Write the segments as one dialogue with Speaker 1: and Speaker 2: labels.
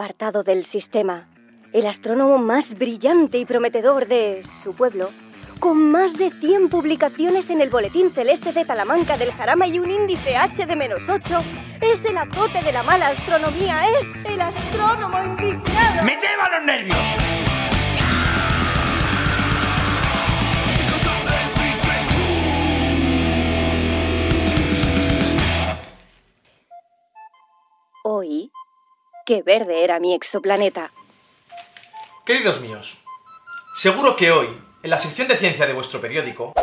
Speaker 1: Apartado del sistema, el astrónomo más brillante y prometedor de su pueblo, con más de 100 publicaciones en el Boletín Celeste de Talamanca del Jarama y un índice H de menos 8, es el azote de la mala astronomía, es el astrónomo indignado.
Speaker 2: ¡Me lleva los nervios!
Speaker 1: Hoy, qué verde era mi exoplaneta.
Speaker 2: Queridos míos, seguro que hoy, en la sección de ciencia de vuestro periódico,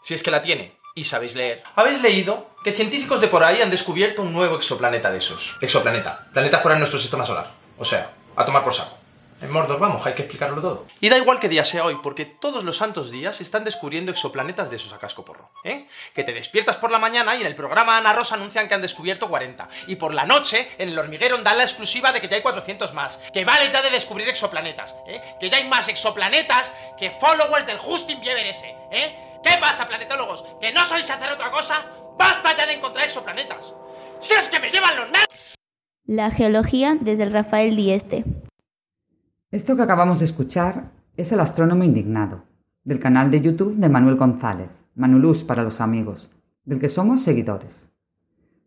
Speaker 2: si es que la tiene y sabéis leer, habéis leído que científicos de por ahí han descubierto un nuevo exoplaneta de esos. Exoplaneta, planeta fuera de nuestro sistema solar. O sea, a tomar por saco. En Mordor vamos, hay que explicarlo todo. Y da igual que día sea hoy, porque todos los santos días se están descubriendo exoplanetas de esos a casco porro. ¿eh? Que te despiertas por la mañana y en el programa Ana Rosa anuncian que han descubierto 40. Y por la noche, en el hormiguero dan la exclusiva de que ya hay 400 más. Que vale ya de descubrir exoplanetas. ¿eh? Que ya hay más exoplanetas que followers del Justin Bieber ese. ¿eh? ¿Qué pasa, planetólogos? ¿Que no sois hacer otra cosa? ¡Basta ya de encontrar exoplanetas! ¡Si es que me llevan los nervios!
Speaker 3: La geología desde el Rafael Dieste.
Speaker 4: Esto que acabamos de escuchar es El Astrónomo Indignado, del canal de YouTube de Manuel González, Manulús para los amigos, del que somos seguidores.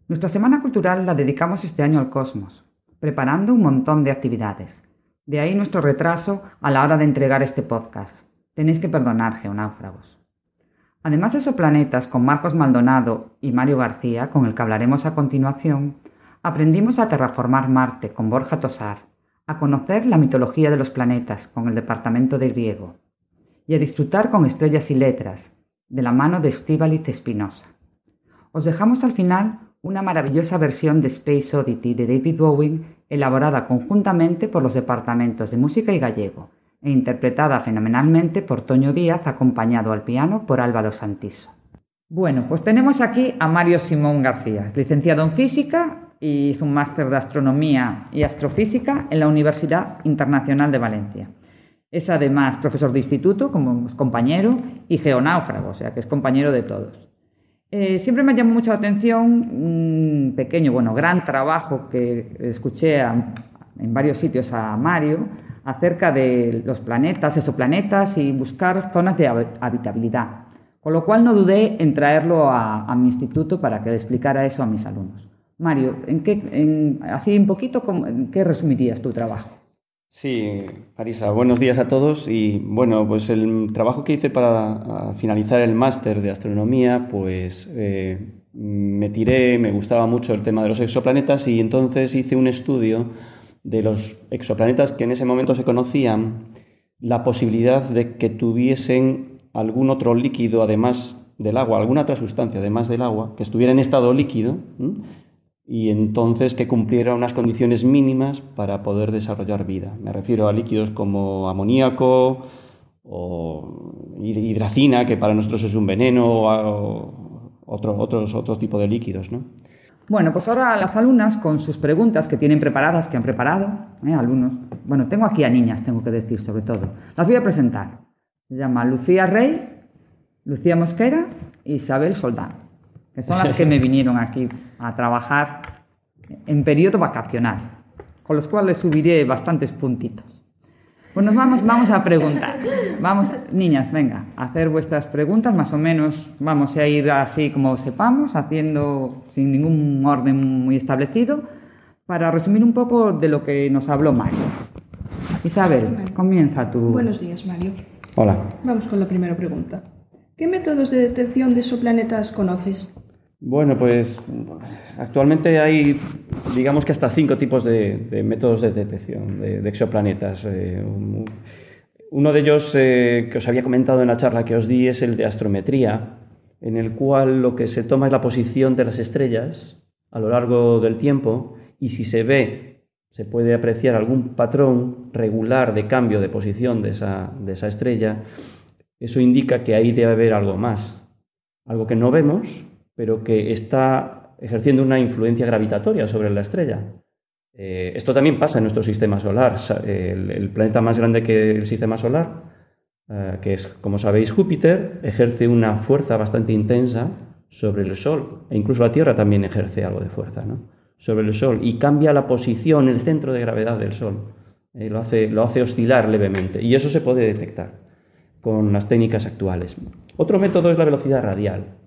Speaker 4: Nuestra semana cultural la dedicamos este año al cosmos, preparando un montón de actividades. De ahí nuestro retraso a la hora de entregar este podcast. Tenéis que perdonar, geonáufragos. Además de exoplanetas con Marcos Maldonado y Mario García, con el que hablaremos a continuación, aprendimos a terraformar Marte con Borja Tosar, a conocer la mitología de los planetas con el Departamento de Griego y a disfrutar con estrellas y letras de la mano de Estíbaliz Espinosa. Os dejamos al final una maravillosa versión de Space Oddity de David Bowie elaborada conjuntamente por los departamentos de música y gallego e interpretada fenomenalmente por Toño Díaz acompañado al piano por Álvaro Santiso. Bueno, pues tenemos aquí a Mario Simón García, licenciado en física y hizo un máster de astronomía y astrofísica en la Universidad Internacional de Valencia. Es además profesor de instituto, como compañero, y geonáufrago, o sea que es compañero de todos. Eh, siempre me llamó mucho la atención un pequeño, bueno, gran trabajo que escuché en varios sitios a Mario acerca de los planetas, exoplanetas y buscar zonas de habitabilidad. Con lo cual no dudé en traerlo a, a mi instituto para que le explicara eso a mis alumnos. Mario, ¿en qué, así un poquito, ¿en qué resumirías tu trabajo?
Speaker 5: Sí, Marisa, buenos días a todos. Y bueno, pues el trabajo que hice para finalizar el máster de astronomía, pues eh, me tiré, me gustaba mucho el tema de los exoplanetas y entonces hice un estudio de los exoplanetas que en ese momento se conocían, la posibilidad de que tuviesen algún otro líquido además del agua, alguna otra sustancia además del agua, que estuviera en estado líquido y entonces que cumpliera unas condiciones mínimas para poder desarrollar vida. Me refiero a líquidos como amoníaco o hidracina, que para nosotros es un veneno, o otro, otros, otro tipo de líquidos. ¿no?
Speaker 4: Bueno, pues ahora las alumnas con sus preguntas que tienen preparadas, que han preparado, ¿eh? alumnos. Bueno, tengo aquí a niñas, tengo que decir sobre todo. Las voy a presentar. Se llama Lucía Rey, Lucía Mosquera e Isabel Soldán, que son las que me vinieron aquí a trabajar en periodo vacacional, con los cuales subiré bastantes puntitos. Pues nos vamos, vamos a preguntar. Vamos, niñas, venga, a hacer vuestras preguntas, más o menos vamos a ir así como sepamos, haciendo sin ningún orden muy establecido, para resumir un poco de lo que nos habló Mario. Isabel, comienza tú.
Speaker 6: Buenos días, Mario.
Speaker 5: Hola.
Speaker 6: Vamos con la primera pregunta. ¿Qué métodos de detección de exoplanetas conoces?
Speaker 5: Bueno, pues actualmente hay digamos que hasta cinco tipos de, métodos de detección de, exoplanetas. Eh, uno de ellos eh, que os había comentado en la charla que os di es el de astrometría, en el cual lo que se toma es la posición de las estrellas a lo largo del tiempo y si se ve, se puede apreciar algún patrón regular de cambio de posición de esa, de esa estrella, eso indica que ahí debe haber algo más, algo que no vemos, pero que está ejerciendo una influencia gravitatoria sobre la estrella. Eh, esto también pasa en nuestro sistema solar. El, planeta más grande que el sistema solar, eh, que es, como sabéis, Júpiter, ejerce una fuerza bastante intensa sobre el Sol. E incluso la Tierra también ejerce algo de fuerza sobre el Sol y cambia la posición, el centro de gravedad del Sol. Eh, lo, hace, lo hace oscilar levemente. Y eso se puede detectar con las técnicas actuales. Otro método es la velocidad radial.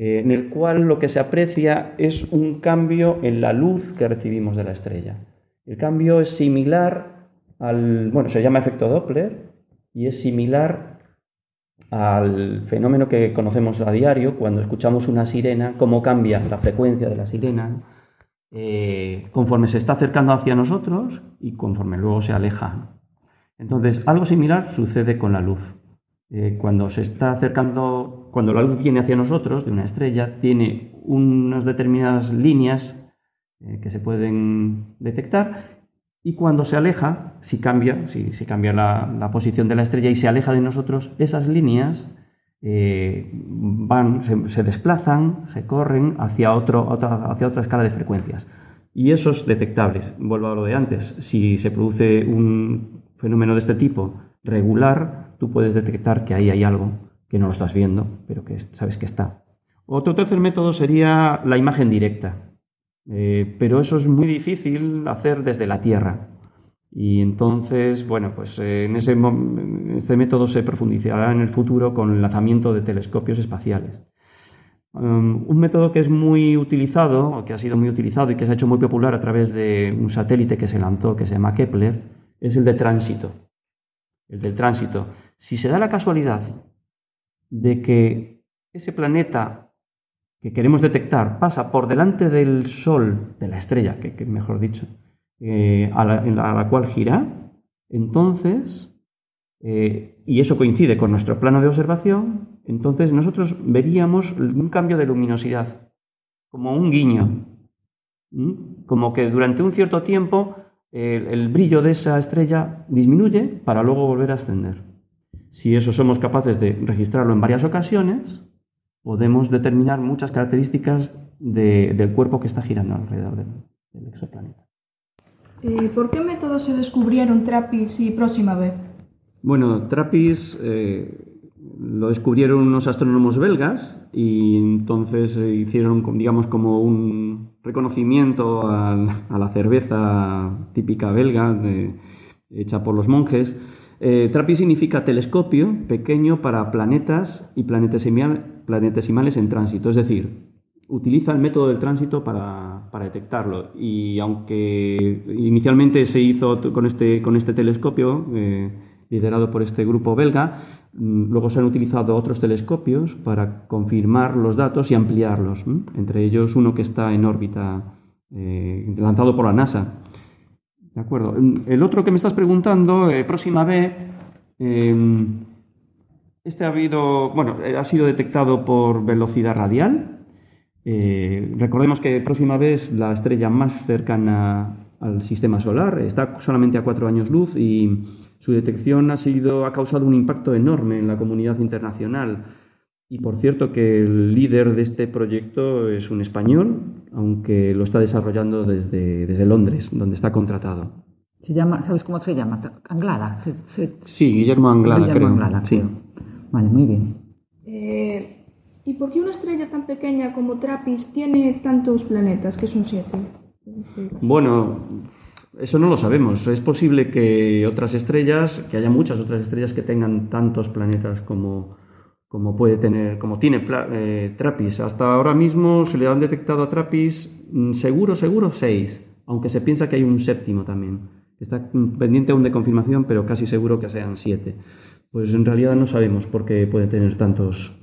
Speaker 5: Eh, en el cual lo que se aprecia es un cambio en la luz que recibimos de la estrella. El cambio es similar al, bueno, se llama efecto Doppler y es similar al fenómeno que conocemos a diario cuando escuchamos una sirena, cómo cambia la frecuencia de la sirena eh, conforme se está acercando hacia nosotros y conforme luego se aleja. Entonces, algo similar sucede con la luz. Eh, cuando se está acercando, cuando la luz viene hacia nosotros de una estrella, tiene unas determinadas líneas eh, que se pueden detectar y cuando se aleja, si cambia, si, cambia la, posición de la estrella y se aleja de nosotros, esas líneas eh, van, se, desplazan, se corren hacia, otro, otra, hacia otra escala de frecuencias. Y eso es detectable. Vuelvo a lo de antes. Si se produce un fenómeno de este tipo regular, tú puedes detectar que ahí hay algo que no lo estás viendo, pero que sabes que está. Otro tercer método sería la imagen directa, eh, pero eso es muy difícil hacer desde la Tierra. Y entonces, bueno, pues eh, en ese este método se profundizará en el futuro con el lanzamiento de telescopios espaciales. Um, un método que es muy utilizado, que ha sido muy utilizado y que se ha hecho muy popular a través de un satélite que se lanzó, que se llama Kepler, es el de tránsito. El del tránsito. Si se da la casualidad de que ese planeta que queremos detectar pasa por delante del Sol, de la estrella, que, mejor dicho, eh, a, la, cual gira, entonces, eh, y eso coincide con nuestro plano de observación, entonces nosotros veríamos un cambio de luminosidad, como un guiño, como que durante un cierto tiempo el brillo de esa estrella disminuye para luego volver a ascender. Si eso somos capaces de registrarlo en varias ocasiones, podemos determinar muchas características del cuerpo que está girando alrededor del, exoplaneta.
Speaker 6: Eh, ¿Por qué métodos se descubrieron TRAPPIST y Próxima B?
Speaker 5: Bueno, TRAPPIST eh, lo descubrieron unos astrónomos belgas y entonces hicieron, digamos, como un reconocimiento a, la cerveza típica belga hecha por los monjes eh, significa telescopio pequeño para planetas y planetesimales en tránsito, es decir, utiliza el método del tránsito para, detectarlo. Y aunque inicialmente se hizo con este, con este telescopio, eh, liderado por este grupo belga, mm, luego se han utilizado otros telescopios para confirmar los datos y ampliarlos, entre ellos uno que está en órbita, eh, lanzado por la NASA. De acuerdo. El otro que me estás preguntando, eh, próxima B, em, este ha habido, bueno, eh, ha sido detectado por velocidad radial. Eh, recordemos que próxima B es la estrella más cercana al sistema solar, está solamente a cuatro años luz y su detección ha sido ha causado un impacto enorme en la comunidad internacional. Y por cierto que el líder de este proyecto es un español, aunque lo está desarrollando desde, desde Londres, donde está contratado.
Speaker 4: Se llama, ¿Sabes cómo se llama? Anglada.
Speaker 5: Sí, Guillermo Anglada, Guillermo creo. Anglada, sí.
Speaker 4: Vale, muy bien.
Speaker 6: Eh, ¿Y por qué una estrella tan pequeña como Trappist tiene tantos planetas, que son siete?
Speaker 5: Bueno, eso no lo sabemos. Es posible que otras estrellas, que haya muchas otras estrellas que tengan tantos planetas como, como puede tener, como tiene eh, Trappist. Hasta ahora mismo se le han detectado a Trappist mm, seguro, seguro seis, aunque se piensa que hay un séptimo también. Está pendiente aún de confirmación, pero casi seguro que sean siete. Pues en realidad no sabemos por qué puede tener tantos,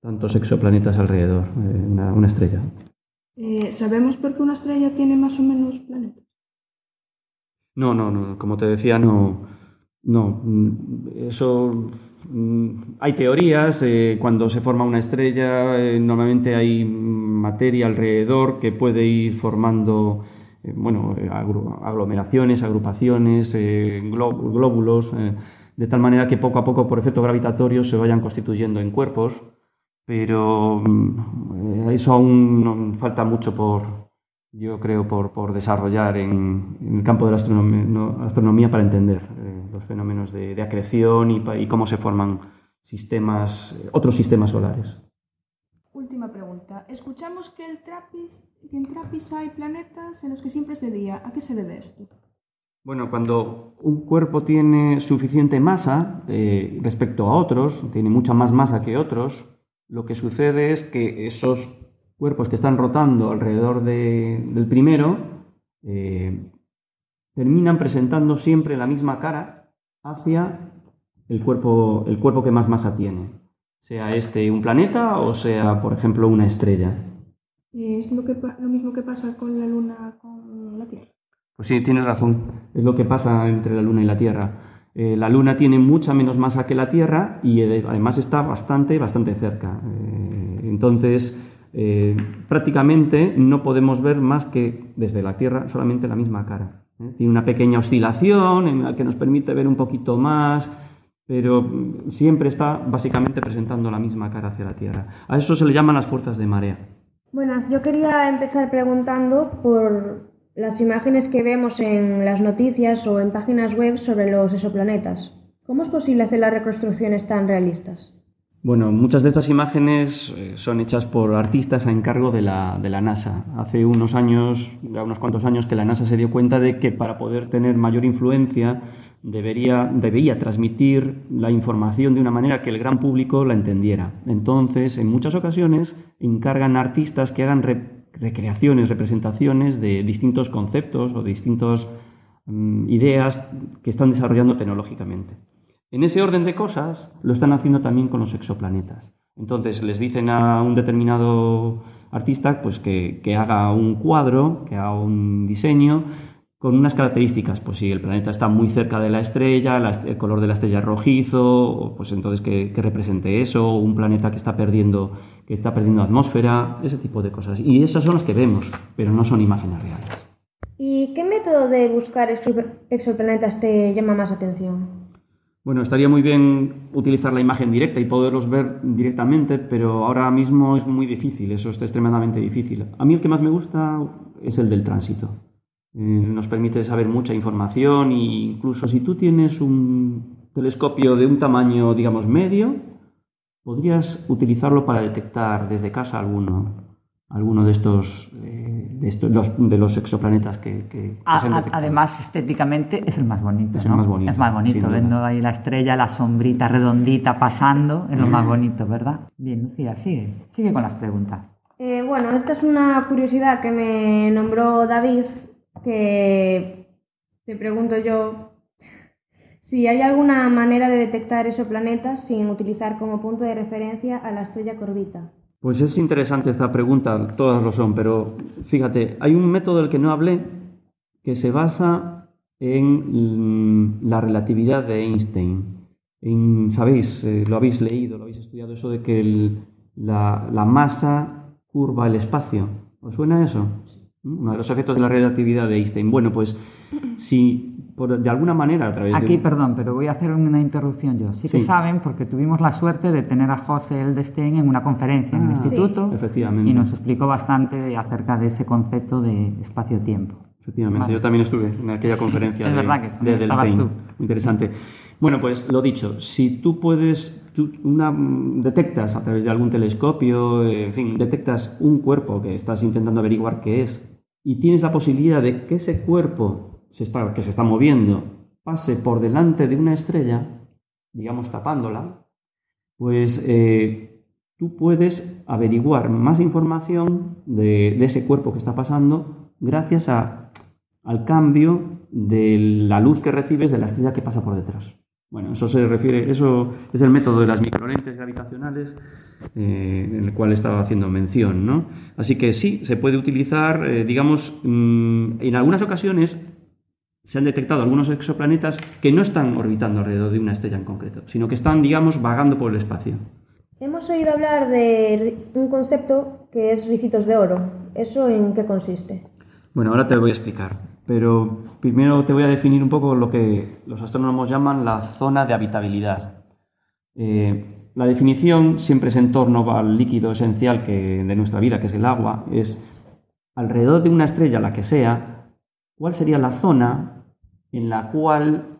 Speaker 5: tantos exoplanetas alrededor, eh, una, estrella.
Speaker 6: Eh, ¿Sabemos por qué una estrella tiene más o menos planetas?
Speaker 5: No, no, no. Como te decía, no. No. mm, Eso. Mm, Hay teorías. eh, cuando se forma una estrella, eh, normalmente hay materia alrededor que puede ir formando. eh, Bueno, aglomeraciones, agrupaciones, glóbulos, de tal manera que poco a poco, por efecto gravitatorio, se vayan constituyendo en cuerpos, pero mm, eso aún falta mucho por, yo creo, por, desarrollar en, el campo de la astronomía, no- astronomía para entender los fenómenos de, de acreción y, cómo se forman sistemas, eh, otros sistemas solares.
Speaker 6: Última pregunta. Escuchamos que, el Trappist, que en Trappist hay planetas en los que siempre es de día. ¿A qué se debe esto?
Speaker 5: Bueno, cuando un cuerpo tiene suficiente masa eh, respecto a otros, tiene mucha más masa que otros, lo que sucede es que esos cuerpos que están rotando alrededor de- del primero eh, terminan presentando siempre la misma cara hacia el cuerpo, el cuerpo que más masa tiene, sea este un planeta o sea, por ejemplo, una estrella.
Speaker 6: Es lo, que, lo mismo que pasa con la Luna con la Tierra.
Speaker 5: Pues sí, tienes razón. Es lo que pasa entre la Luna y la Tierra. Eh, la Luna tiene mucha menos masa que la Tierra y eh, además está bastante, bastante cerca. Eh, entonces, prácticamente no podemos ver más que desde la Tierra solamente la misma cara. Tiene una pequeña oscilación en la que nos permite ver un poquito más, pero siempre está básicamente presentando la misma cara hacia la Tierra. A eso se le llaman las fuerzas de marea.
Speaker 7: Buenas, yo quería empezar preguntando por las imágenes que vemos en las noticias o en páginas web sobre los exoplanetas. ¿Cómo es posible hacer las reconstrucciones tan realistas?
Speaker 5: Bueno, muchas de estas imágenes eh, son hechas por artistas a encargo de la, de la NASA. Hace unos años, ya unos cuantos años, que la NASA se dio cuenta de que para poder tener mayor influencia debería, debía transmitir la información de una manera que el gran público la entendiera. Entonces, en muchas ocasiones, encargan a artistas que hagan re- recreaciones, representaciones de distintos conceptos o distintas ideas que están desarrollando tecnológicamente. En ese orden de cosas lo están haciendo también con los exoplanetas. Entonces les dicen a un determinado artista pues que, haga un cuadro, que haga un diseño con unas características. Pues si el planeta está muy cerca de la estrella, la est- el color de la estrella es rojizo, pues entonces que, represente eso, un planeta que está perdiendo que está perdiendo atmósfera, ese tipo de cosas. Y esas son las que vemos, pero no son imágenes reales.
Speaker 7: ¿Y qué método de buscar exo- exoplanetas te llama más atención?
Speaker 5: Bueno, estaría muy bien utilizar la imagen directa y poderlos ver directamente, pero ahora mismo es muy difícil, eso está extremadamente difícil. A mí el que más me gusta es el del tránsito. Eh, nos permite saber mucha información e incluso si tú tienes un telescopio de un tamaño, digamos, medio, podrías utilizarlo para detectar desde casa alguno, alguno de estos, eh, de, estos los, de los exoplanetas que, que- que
Speaker 4: A-
Speaker 5: se han
Speaker 4: además, estéticamente es el más bonito.
Speaker 5: Es el más bonito,
Speaker 4: Es más bonito,
Speaker 5: duda.
Speaker 4: viendo ahí la estrella, la sombrita redondita pasando, es lo más bonito, ¿verdad? Bien, Lucía, sigue, sigue con las preguntas.
Speaker 7: Eh, bueno, esta es una curiosidad que me nombró David, que te pregunto yo si hay alguna manera de detectar exoplanetas sin utilizar como punto de referencia a la estrella que orbita.
Speaker 5: Pues es interesante esta pregunta, todas lo son, pero fíjate, hay un método del que no hablé que se basa en la relatividad de Einstein. En, Sabéis, eh, lo habéis leído, lo habéis estudiado, eso de que el- la, la masa curva el espacio. ¿Os suena eso? ¿Mm? Uno de los efectos de la relatividad de Einstein. Bueno, pues si por- de alguna manera a través de...
Speaker 4: Aquí, perdón, pero voy a hacer una interrupción yo. Sí que
Speaker 5: Sí.
Speaker 4: saben, porque tuvimos la suerte de tener a José Eldestein en una conferencia en el
Speaker 5: Ah,
Speaker 4: instituto
Speaker 5: Efectivamente.
Speaker 4: y nos explicó bastante acerca de ese concepto de espacio-tiempo.
Speaker 5: Efectivamente,
Speaker 4: Vale.
Speaker 5: yo también estuve en aquella
Speaker 4: Sí,
Speaker 5: conferencia
Speaker 4: es
Speaker 5: de,
Speaker 4: verdad que
Speaker 5: de Edelstein.
Speaker 4: tú.
Speaker 5: Interesante. Bueno, pues lo dicho, si tú puedes, tú una, detectas a través de algún telescopio, eh, en fin, detectas un cuerpo que estás intentando averiguar qué es y tienes la posibilidad de que ese cuerpo se está, que se está moviendo pase por delante de una estrella, digamos tapándola, pues eh, tú puedes averiguar más información de, ese cuerpo que está pasando gracias a- al cambio de la luz que recibes de la estrella que pasa por detrás. Bueno, eso se refiere, eso es el método de las microlentes gravitacionales eh, en el cual estaba haciendo mención, ¿no? Así que sí, se puede utilizar, eh, digamos, mm, en algunas ocasiones se han detectado algunos exoplanetas que no están orbitando alrededor de una estrella en concreto, sino que están, digamos, vagando por el espacio.
Speaker 7: Hemos oído hablar de un concepto que es ricitos de oro. ¿Eso en qué consiste?
Speaker 5: Bueno, ahora te lo voy a explicar, pero primero te voy a definir un poco lo que los astrónomos llaman la zona de habitabilidad. Eh, la definición siempre es en torno al líquido esencial que, de nuestra vida, que es el agua, es alrededor de una estrella, la que sea, cuál sería la zona en la cual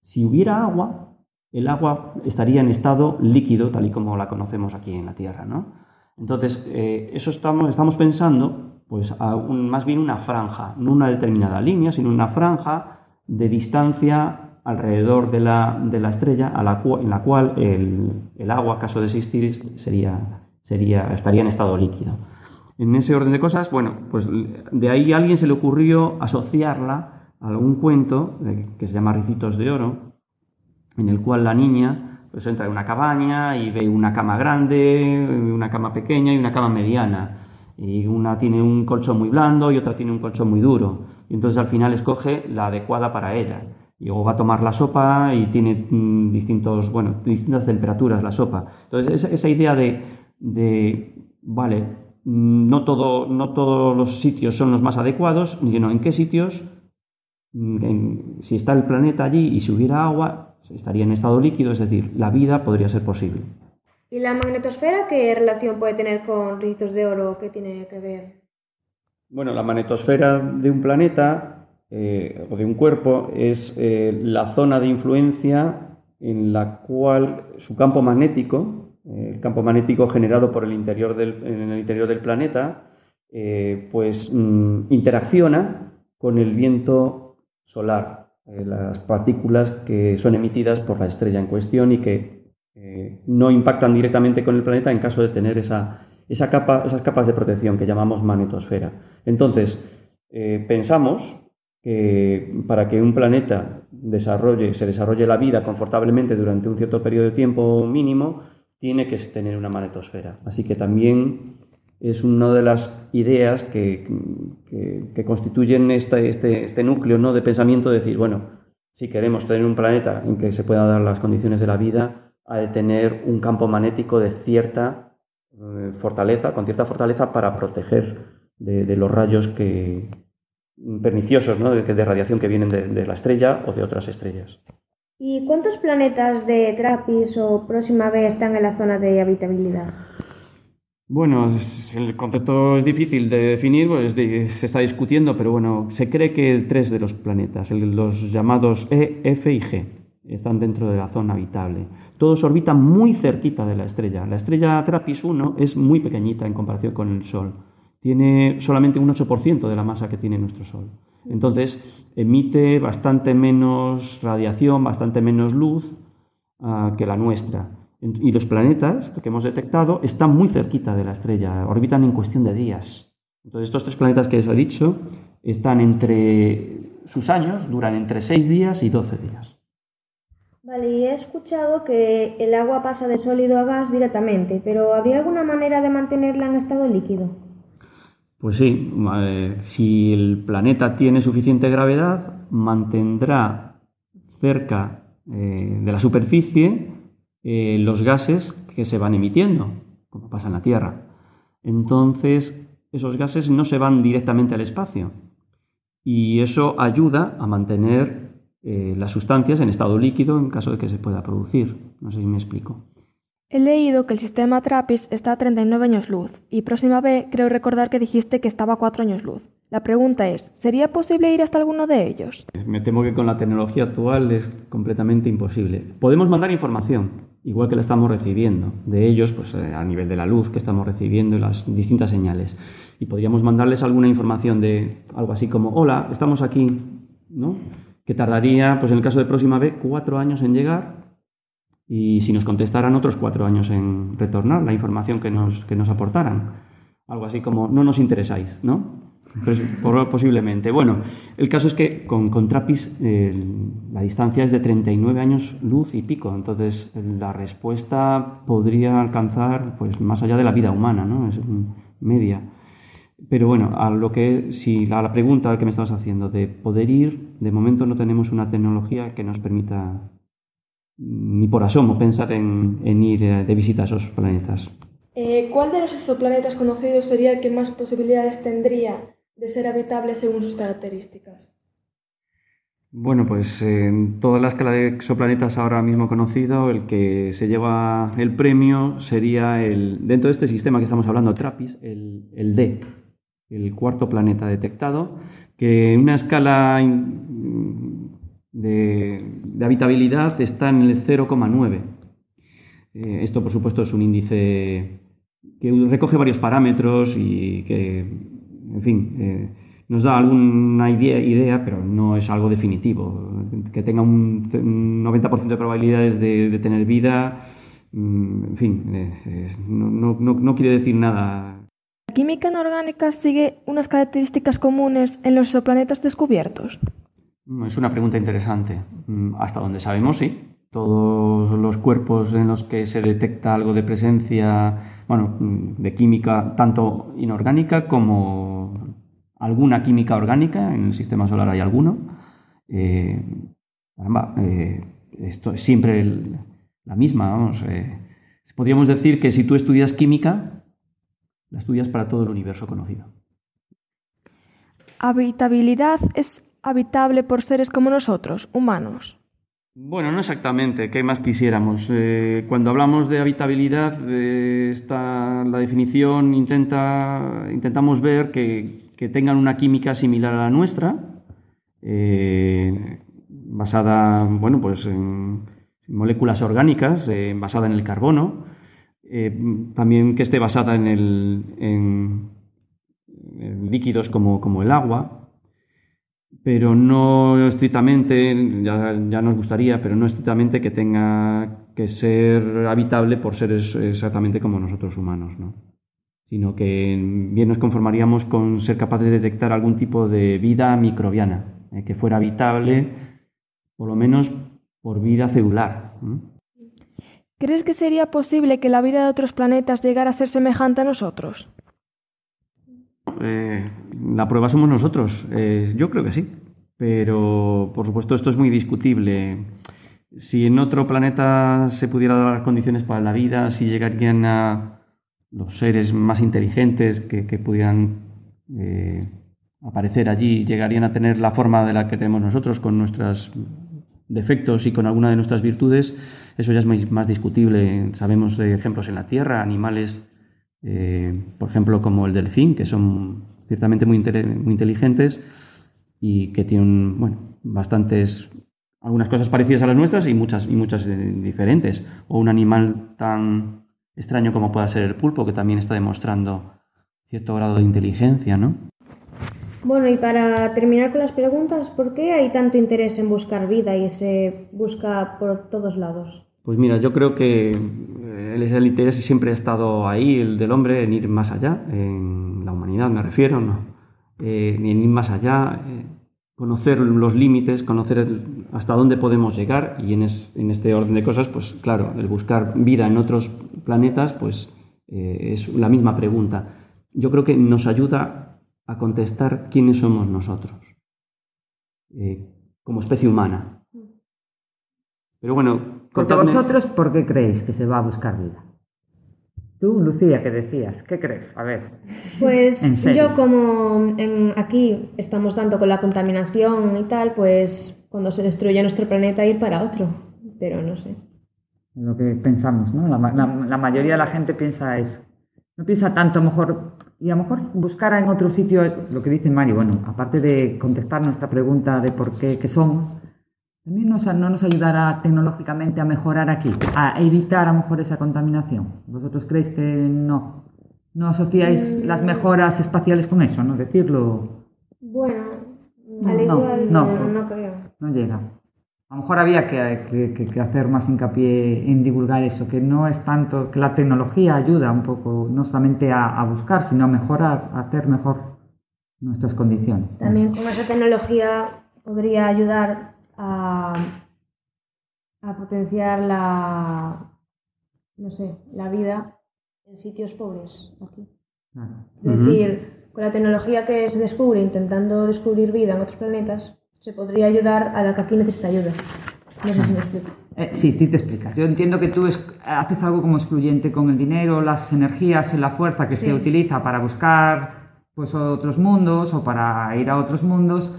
Speaker 5: si hubiera agua, el agua estaría en estado líquido, tal y como la conocemos aquí en la Tierra. ¿no? Entonces, eh, eso estamos, estamos pensando, pues, a más bien una franja, no una determinada línea, sino una franja de distancia alrededor de la, de la estrella en la cual el, el, agua, caso de existir, sería, sería, estaría en estado líquido. En ese orden de cosas, bueno, pues de ahí a alguien se le ocurrió asociarla algún cuento que se llama Ricitos de Oro, en el cual la niña pues entra en una cabaña y ve una cama grande, una cama pequeña y una cama mediana. Y una tiene un colchón muy blando y otra tiene un colchón muy duro. Y entonces al final escoge la adecuada para ella. Y luego va a tomar la sopa y tiene mm, distintos, bueno, distintas temperaturas la sopa. Entonces esa, idea de, vale, mm, no, todo, no todos los sitios son los más adecuados, sino en qué sitios si está el planeta allí y si hubiera agua, estaría en estado líquido, es decir, la vida podría ser posible.
Speaker 7: ¿Y la magnetosfera qué relación puede tener con ricitos de oro? ¿Qué tiene que ver?
Speaker 5: Bueno, la magnetosfera de un planeta eh, o de un cuerpo es eh, la zona de influencia en la cual su campo magnético, eh, el campo magnético generado por el interior del, en el interior del planeta, pues mm, interacciona con el viento solar, eh, las partículas que son emitidas por la estrella en cuestión y que eh, no impactan directamente con el planeta en caso de tener esa, esa capa, esas capas de protección que llamamos magnetosfera. Entonces, eh, pensamos que para que un planeta desarrolle, se desarrolle la vida confortablemente durante un cierto periodo de tiempo mínimo, tiene que tener una magnetosfera. Así que también es una de las ideas que, constituyen este, este, este, núcleo ¿no? de pensamiento, de decir, bueno, si queremos tener un planeta en que se puedan dar las condiciones de la vida, ha de tener un campo magnético de cierta eh, fortaleza, con cierta fortaleza para proteger de, los rayos que, perniciosos ¿no? de, de, radiación que vienen de, de la estrella o de otras estrellas.
Speaker 7: ¿Y cuántos planetas de Trappist o Próxima B están en la zona de habitabilidad?
Speaker 5: Bueno, el concepto es difícil de definir, pues se está discutiendo, pero bueno, se cree que tres de los planetas, los llamados E, F y G, están dentro de la zona habitable. Todos orbitan muy cerquita de la estrella. La estrella Trappist 1 es muy pequeñita en comparación con el Sol. Tiene solamente un 8% de la masa que tiene nuestro Sol. Entonces, emite bastante menos radiación, bastante menos luz ah, que la nuestra. Y los planetas que hemos detectado están muy cerquita de la estrella, orbitan en cuestión de días. Entonces, estos tres planetas que os he dicho están entre sus años, duran entre 6 días y 12 días.
Speaker 7: Vale, y he escuchado que el agua pasa de sólido a gas directamente, pero ¿habría alguna manera de mantenerla en estado líquido?
Speaker 5: Pues sí, eh, si el planeta tiene suficiente gravedad, mantendrá cerca eh, de la superficie eh, los gases que se van emitiendo, como pasa en la Tierra. Entonces, esos gases no se van directamente al espacio y eso ayuda a mantener eh, las sustancias en estado líquido en caso de que se pueda producir. No sé si me explico.
Speaker 8: He leído que el sistema TRAPPIST está a 39 años luz y próxima vez creo recordar que dijiste que estaba a 4 años luz. La pregunta es, ¿sería posible ir hasta alguno de ellos?
Speaker 5: Me temo que con la tecnología actual es completamente imposible. Podemos mandar información, igual que la estamos recibiendo, de ellos, pues eh, a nivel de la luz que estamos recibiendo y las distintas señales. Y podríamos mandarles alguna información de algo así como, hola, estamos aquí, ¿no? Que tardaría, pues en el caso de próxima vez, cuatro años en llegar y si nos contestaran otros cuatro años en retornar la información que nos, que nos aportaran. Algo así como, no nos interesáis, ¿no? Posiblemente. Bueno, el caso es que con, con la distancia es de 39 años luz y pico, entonces la respuesta podría alcanzar pues más allá de la vida humana, ¿no? Es media. Pero bueno, a lo que si a la pregunta que me estabas haciendo de poder ir, de momento no tenemos una tecnología que nos permita ni por asomo pensar en, ir de visita a esos planetas.
Speaker 8: Eh, ¿Cuál de los exoplanetas conocidos sería el que más posibilidades tendría de ser habitable según sus características?
Speaker 5: Bueno, pues en toda la escala de exoplanetas ahora mismo conocido, el que se lleva el premio sería el, dentro de este sistema que estamos hablando, TRAPPIST, el, el D, el cuarto planeta detectado, que en una escala de, habitabilidad está en el 0,9. Eh, esto, por supuesto, es un índice que recoge varios parámetros y que, en fin, eh, nos da alguna idea, pero no es algo definitivo. Que tenga un 90% de probabilidades de, tener vida, mm, en fin, eh, no quiere decir nada
Speaker 8: ¿La química inorgánica sigue unas características comunes en los exoplanetas descubiertos?
Speaker 5: Mm, es una pregunta interesante. Mm, hasta donde sabemos, sí. Todos los cuerpos en los que se detecta algo de presencia, bueno, de química tanto inorgánica como alguna química orgánica, en el sistema solar hay alguno. Eh, eh, esto es siempre la misma, vamos. Eh, podríamos decir que si tú estudias química, las tuyas para todo el universo conocido.
Speaker 8: ¿Habitabilidad es habitable por seres como nosotros, humanos?
Speaker 5: Bueno, no exactamente. ¿Qué más quisiéramos? Eh, cuando hablamos de habitabilidad, eh, la definición intenta, intentamos ver que, tengan una química similar a la nuestra, eh, basada bueno, pues en moléculas orgánicas, basada en el carbono, también que esté basada en, el, en, líquidos como, como, el agua, pero no estrictamente, ya, nos gustaría, pero no estrictamente que tenga que ser habitable por seres exactamente como nosotros humanos, ¿no? sino que bien nos conformaríamos con ser capaces de detectar algún tipo de vida microbiana, eh, que fuera habitable, por lo menos por vida celular.
Speaker 8: ¿Crees que sería posible que la vida de otros planetas llegara a ser semejante a nosotros?
Speaker 5: Eh, la prueba somos nosotros. Eh, yo creo que sí. Pero, por supuesto, esto es muy discutible. Si en otro planeta se pudiera dar las condiciones para la vida, si llegarían a los seres más inteligentes que, pudieran eh, aparecer allí, llegarían a tener la forma de la que tenemos nosotros, con nuestros defectos y con alguna de nuestras virtudes, eso ya es más, discutible. Sabemos de ejemplos en la Tierra, animales, eh, por ejemplo, como el delfín, que son ciertamente muy, muy inteligentes y que tienen bueno, bastantes, algunas cosas parecidas a las nuestras y muchas, y muchas eh, diferentes. O un animal tan extraño como pueda ser el pulpo, que también está demostrando cierto grado de inteligencia, ¿no?
Speaker 7: Bueno, y para terminar con las preguntas, ¿por qué hay tanto interés en buscar vida y se busca por todos lados?
Speaker 5: Pues mira, yo creo que eh, el, interés siempre ha estado ahí, el del hombre, en ir más allá, en la humanidad me refiero, ¿no? Eh, en ir más allá, eh, conocer los límites, conocer hasta dónde podemos llegar y en, este orden de cosas, pues claro, el buscar vida en otros planetas, pues es la misma pregunta. Yo creo que nos ayuda a contestar quiénes somos nosotros como especie humana. Pero bueno,
Speaker 4: porque vosotros, ¿por qué creéis que se va a buscar vida? Tú, Lucía, ¿qué decías? ¿Qué crees? A ver.
Speaker 7: Pues yo como aquí estamos tanto con la contaminación y tal, pues cuando se destruye nuestro planeta ir para otro, pero no sé.
Speaker 4: Lo que pensamos, ¿no? La, mayoría de la gente piensa eso. No piensa tanto, mejor, y a lo mejor buscar en otro sitio, lo que dice Mario, bueno, aparte de contestar nuestra pregunta de por qué, qué somos, también no nos ayudará tecnológicamente a mejorar aquí, a evitar a lo mejor esa contaminación. ¿Vosotros creéis que no? ¿No asociáis las mejoras espaciales con eso, no decirlo?
Speaker 7: Bueno, al igual no, no, creo.
Speaker 4: No llega. A lo mejor había que, hacer más hincapié en divulgar eso, que no es tanto, que la tecnología ayuda un poco, no solamente a, a buscar, sino a mejorar, a hacer mejor nuestras condiciones.
Speaker 7: También con esa tecnología podría ayudar a, a potenciar la, no sé, la vida en sitios pobres aquí. Es decir, con la tecnología que se descubre intentando descubrir vida en otros planetas, se podría ayudar a la que aquí necesita ayuda. No sé si me explico.
Speaker 4: Eh, sí, sí te explicas. Yo entiendo que tú es- haces algo como excluyente con el dinero, las energías y la fuerza que
Speaker 7: Sí.
Speaker 4: se utiliza para buscar pues otros mundos o para ir a otros mundos.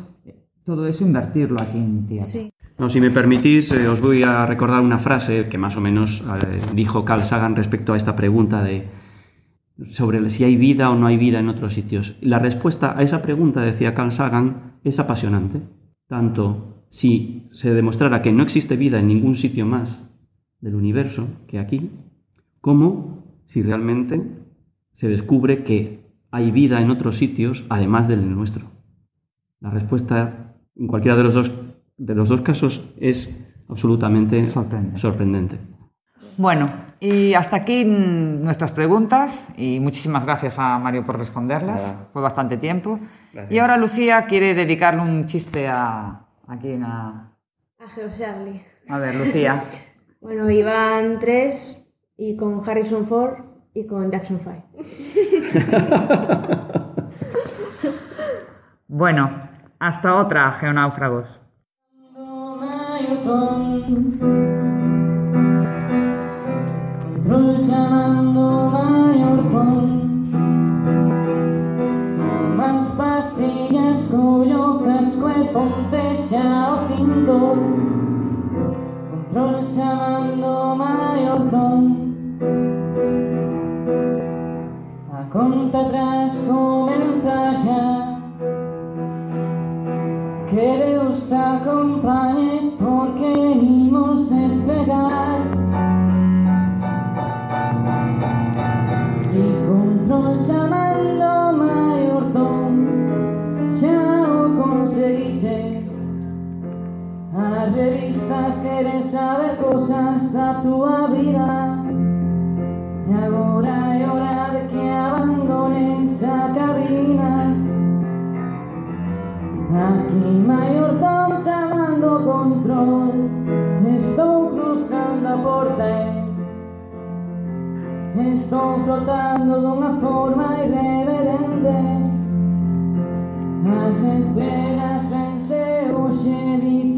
Speaker 4: Todo eso invertirlo aquí en Tierra.
Speaker 7: Sí.
Speaker 5: No, si me permitís, eh, os voy a recordar una frase que más o menos eh, dijo Carl Sagan respecto a esta pregunta de sobre si hay vida o no hay vida en otros sitios. La respuesta a esa pregunta, decía Carl Sagan, es apasionante. Tanto si se demostrara que no existe vida en ningún sitio más del universo que aquí, como si realmente se descubre que hay vida en otros sitios además del nuestro. La respuesta en cualquiera de los dos, de los dos casos es absolutamente
Speaker 4: Sorprendente.
Speaker 5: sorprendente.
Speaker 4: Bueno, y hasta aquí nuestras preguntas y muchísimas gracias a Mario por responderlas.
Speaker 5: Nada.
Speaker 4: Fue bastante tiempo.
Speaker 5: Gracias.
Speaker 4: Y ahora Lucía quiere dedicarle un chiste a aquí a...
Speaker 7: A Geocharlie.
Speaker 4: A ver, Lucía.
Speaker 7: Bueno, iban tres y con Harrison Ford y con Jackson 5.
Speaker 4: Bueno, hasta otra, geonáufragos.
Speaker 9: Control llamando mayordomo Tomas pastillas cuyo casco e ponte xa o cinto Control llamando mayordomo A conta atrás comenta xa Te acompañe porque imos despegar Y control chamando mayordomo Xa o conseguiches As revistas queren saber cosas da túa vida. E agora é hora de que abandones a cabina Estou flotando dunha forma irreverente. As estrelas vense hoxe diferentes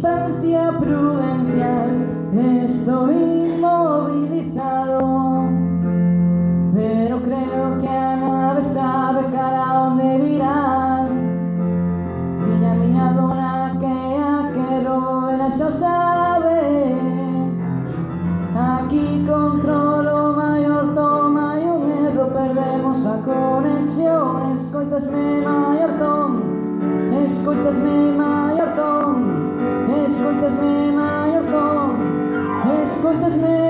Speaker 9: distancia prudencial, estoy inmovilizado, pero creo que a nave sabe cara onde virar. Miña, miña dona que a quero, ela xa sabe. Aquí controlo maior toma e un erro, perdemos a conexión, escoitasme maior toma. Escuchasme mayordomo, escoltas me Mallorcón, escoltas me